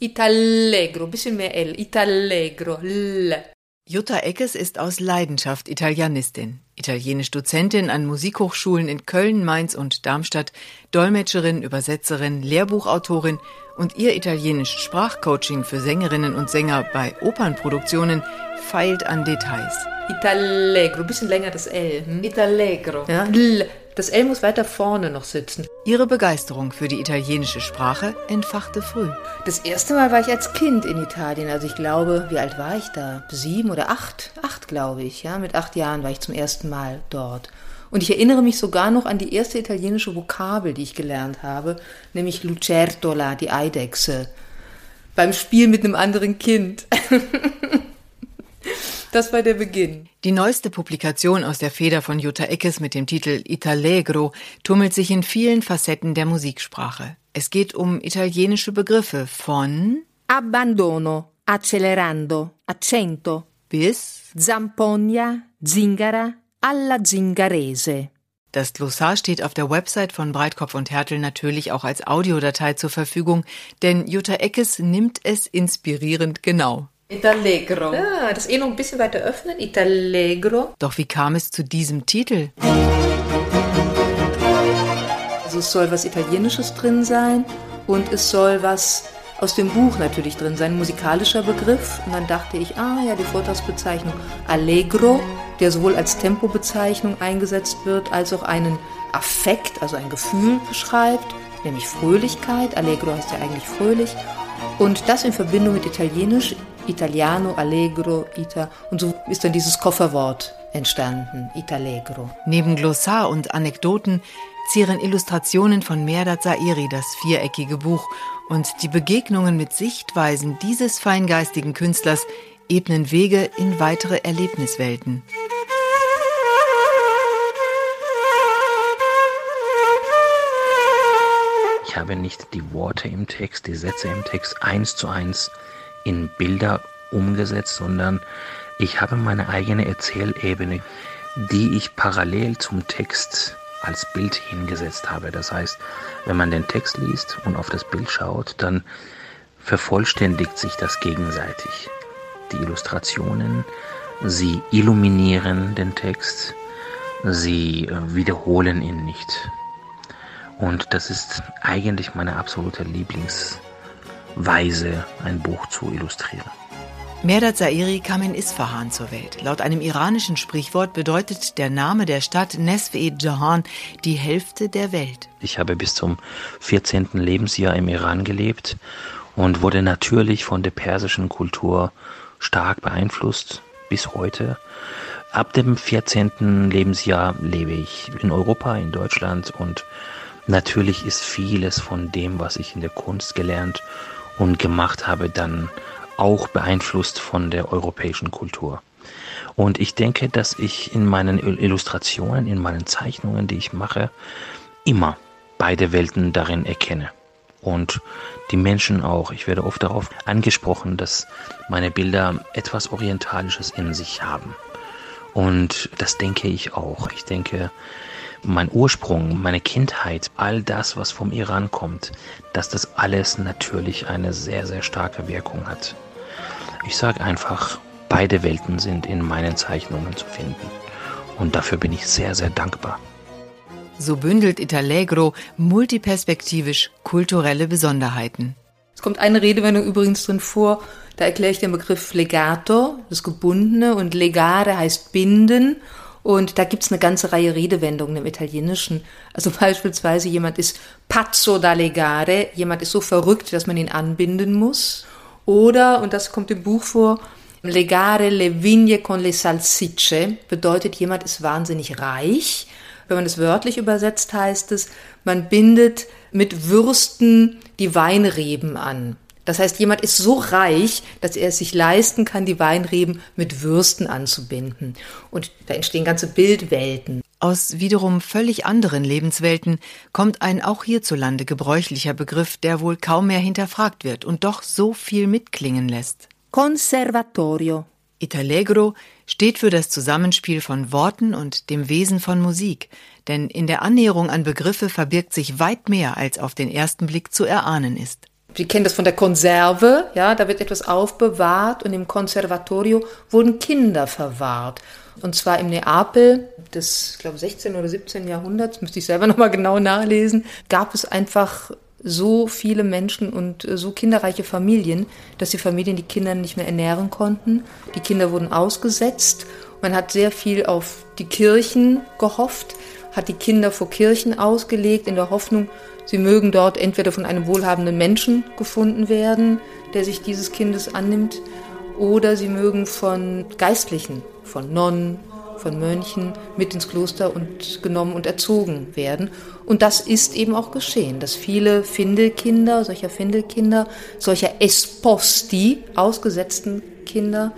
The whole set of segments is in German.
Itallegro, bisschen mehr L. Itallegro, L. Jutta Eckes ist aus Leidenschaft Italienistin, italienisch Dozentin an Musikhochschulen in Köln, Mainz und Darmstadt, Dolmetscherin, Übersetzerin, Lehrbuchautorin und ihr italienisches Sprachcoaching für Sängerinnen und Sänger bei Opernproduktionen feilt an Details. Itallegro, bisschen länger das L. Hm? Itallegro. Ja, L. Das L muss weiter vorne noch sitzen. Ihre Begeisterung für die italienische Sprache entfachte früh. Das erste Mal war ich als Kind in Italien. Also ich glaube, wie alt war ich da? Sieben oder acht? Acht, glaube ich. Ja, mit acht Jahren war ich zum ersten Mal dort. Und ich erinnere mich sogar noch an die erste italienische Vokabel, die ich gelernt habe, nämlich Lucertola, die Eidechse. Beim Spiel mit einem anderen Kind. Das war der Beginn. Die neueste Publikation aus der Feder von Jutta Eckes mit dem Titel Itallegro tummelt sich in vielen Facetten der Musiksprache. Es geht um italienische Begriffe von Abbandono, accelerando, accento bis Zampogna, Zingara, alla Zingarese. Das Glossar steht auf der Website von Breitkopf und Hertel natürlich auch als Audiodatei zur Verfügung, denn Jutta Eckes nimmt es inspirierend genau. Itallegro. Ja, das eh noch ein bisschen weiter öffnen. Itallegro. Doch wie kam es zu diesem Titel? Also es soll was Italienisches drin sein und es soll was aus dem Buch natürlich drin sein, ein musikalischer Begriff. Und dann dachte ich, ah ja, die Vortragsbezeichnung Allegro, der sowohl als Tempobezeichnung eingesetzt wird, als auch einen Affekt, also ein Gefühl beschreibt, nämlich Fröhlichkeit. Allegro heißt ja eigentlich fröhlich. Und das in Verbindung mit Italienisch Italiano, Allegro, Ita. Und so ist dann dieses Kofferwort entstanden, Itallegro. Neben Glossar und Anekdoten zieren Illustrationen von Merdat Zairi das viereckige Buch und die Begegnungen mit Sichtweisen dieses feingeistigen Künstlers ebnen Wege in weitere Erlebniswelten. Ich habe nicht die Worte im Text, die Sätze im Text eins zu eins in Bilder umgesetzt, sondern ich habe meine eigene Erzählebene, die ich parallel zum Text als Bild hingesetzt habe. Das heißt, wenn man den Text liest und auf das Bild schaut, dann vervollständigt sich das gegenseitig. Die Illustrationen, sie illuminieren den Text, sie äh, wiederholen ihn nicht. Und das ist eigentlich meine absolute Lieblings- Weise ein Buch zu illustrieren. Merdat Zairi kam in Isfahan zur Welt. Laut einem iranischen Sprichwort bedeutet der Name der Stadt Nesfe Jahan die Hälfte der Welt. Ich habe bis zum 14. Lebensjahr im Iran gelebt und wurde natürlich von der persischen Kultur stark beeinflusst bis heute. Ab dem 14. Lebensjahr lebe ich in Europa, in Deutschland und natürlich ist vieles von dem, was ich in der Kunst gelernt und gemacht habe, dann auch beeinflusst von der europäischen Kultur. Und ich denke, dass ich in meinen Illustrationen, in meinen Zeichnungen, die ich mache, immer beide Welten darin erkenne. Und die Menschen auch. Ich werde oft darauf angesprochen, dass meine Bilder etwas Orientalisches in sich haben. Und das denke ich auch. Ich denke, mein Ursprung, meine Kindheit, all das, was vom Iran kommt, dass das alles natürlich eine sehr, sehr starke Wirkung hat. Ich sage einfach, beide Welten sind in meinen Zeichnungen zu finden. Und dafür bin ich sehr, sehr dankbar. So bündelt Italegro multiperspektivisch kulturelle Besonderheiten. Es kommt eine Redewendung übrigens drin vor, da erkläre ich den Begriff Legato, das Gebundene, und Legare heißt binden. Und da gibt's eine ganze Reihe Redewendungen im Italienischen. Also beispielsweise jemand ist pazzo da legare, jemand ist so verrückt, dass man ihn anbinden muss. Oder, und das kommt im Buch vor, legare le vigne con le salsicce bedeutet, jemand ist wahnsinnig reich. Wenn man es wörtlich übersetzt, heißt es, man bindet mit Würsten die Weinreben an. Das heißt, jemand ist so reich, dass er es sich leisten kann, die Weinreben mit Würsten anzubinden. Und da entstehen ganze Bildwelten. Aus wiederum völlig anderen Lebenswelten kommt ein auch hierzulande gebräuchlicher Begriff, der wohl kaum mehr hinterfragt wird und doch so viel mitklingen lässt. Conservatorio. Italegro steht für das Zusammenspiel von Worten und dem Wesen von Musik, denn in der Annäherung an Begriffe verbirgt sich weit mehr, als auf den ersten Blick zu erahnen ist. Sie kennen das von der Konserve, ja, da wird etwas aufbewahrt und im Konservatorio wurden Kinder verwahrt. Und zwar im Neapel des, ich glaube, 16. oder 17. Jahrhunderts, müsste ich selber nochmal genau nachlesen, gab es einfach so viele Menschen und äh, so kinderreiche Familien, dass die Familien die Kinder nicht mehr ernähren konnten. Die Kinder wurden ausgesetzt. Man hat sehr viel auf die Kirchen gehofft, hat die Kinder vor Kirchen ausgelegt, in der Hoffnung, sie mögen dort entweder von einem wohlhabenden Menschen gefunden werden, der sich dieses Kindes annimmt, oder sie mögen von Geistlichen, von Nonnen, von Mönchen mit ins Kloster und genommen und erzogen werden. Und das ist eben auch geschehen, dass viele Findelkinder, solcher Findelkinder, solcher Esposti, ausgesetzten Kinder,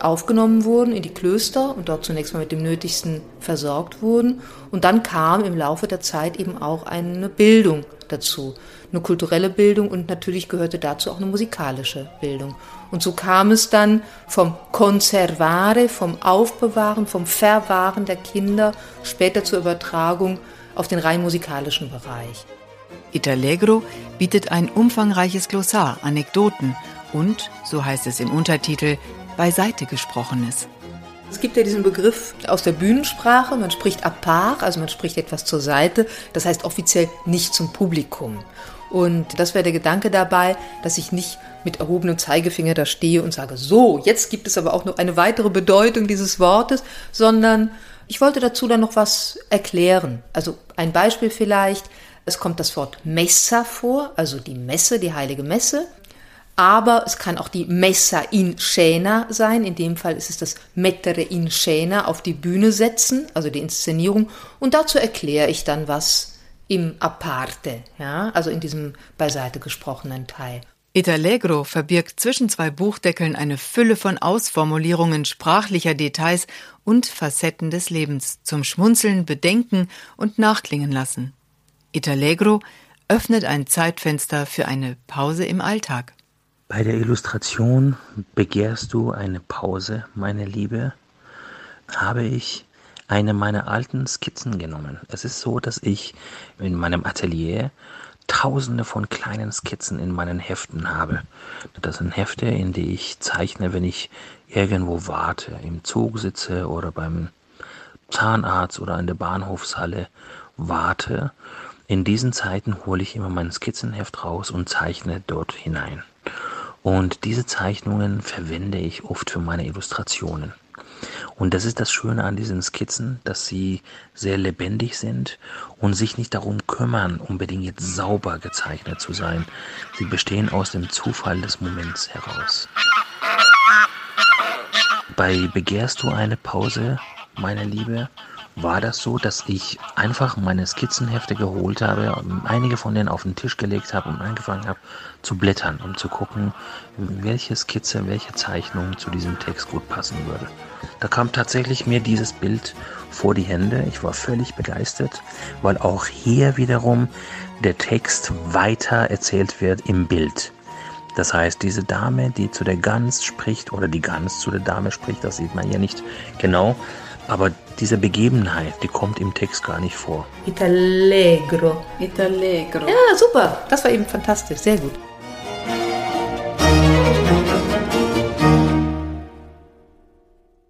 aufgenommen wurden in die Klöster und dort zunächst mal mit dem Nötigsten versorgt wurden. Und dann kam im Laufe der Zeit eben auch eine Bildung dazu, eine kulturelle Bildung und natürlich gehörte dazu auch eine musikalische Bildung. Und so kam es dann vom Conservare, vom Aufbewahren, vom Verwahren der Kinder später zur Übertragung auf den rein musikalischen Bereich. Italegro bietet ein umfangreiches Glossar, Anekdoten und, so heißt es im Untertitel, beiseite gesprochenes. Es gibt ja diesen Begriff aus der Bühnensprache, man spricht a part, also man spricht etwas zur Seite, das heißt offiziell nicht zum Publikum. Und das wäre der Gedanke dabei, dass ich nicht mit erhobenem Zeigefinger da stehe und sage, so, jetzt gibt es aber auch noch eine weitere Bedeutung dieses Wortes, sondern ich wollte dazu dann noch was erklären. Also ein Beispiel vielleicht, es kommt das Wort Messa vor, also die Messe, die heilige Messe. Aber es kann auch die Messa in Scena sein. In dem Fall ist es das Mettere in Scena auf die Bühne setzen, also die Inszenierung. Und dazu erkläre ich dann was im Aparte, ja, also in diesem beiseite gesprochenen Teil. Italegro verbirgt zwischen zwei Buchdeckeln eine Fülle von Ausformulierungen sprachlicher Details und Facetten des Lebens zum Schmunzeln, Bedenken und Nachklingen lassen. Italegro öffnet ein Zeitfenster für eine Pause im Alltag. Bei der Illustration Begehrst du eine Pause, meine Liebe, habe ich eine meiner alten Skizzen genommen. Es ist so, dass ich in meinem Atelier tausende von kleinen Skizzen in meinen Heften habe. Das sind Hefte, in die ich zeichne, wenn ich irgendwo warte, im Zug sitze oder beim Zahnarzt oder in der Bahnhofshalle warte. In diesen Zeiten hole ich immer mein Skizzenheft raus und zeichne dort hinein. Und diese Zeichnungen verwende ich oft für meine Illustrationen. Und das ist das Schöne an diesen Skizzen, dass sie sehr lebendig sind und sich nicht darum kümmern, unbedingt jetzt sauber gezeichnet zu sein. Sie bestehen aus dem Zufall des Moments heraus. Bei Begehrst du eine Pause, meine Liebe, war das so, dass ich einfach meine Skizzenhefte geholt habe, einige von denen auf den Tisch gelegt habe und angefangen habe zu blättern, um zu gucken, welche Skizze, welche Zeichnung zu diesem Text gut passen würde. Da kam tatsächlich mir dieses Bild vor die Hände. Ich war völlig begeistert, weil auch hier wiederum der Text weiter erzählt wird im Bild. Das heißt, diese Dame, die zu der Gans spricht oder die Gans zu der Dame spricht, das sieht man hier nicht genau, aber diese Begebenheit, die kommt im Text gar nicht vor. Itallegro. Itallegro. Ja, super. Das war eben fantastisch. Sehr gut.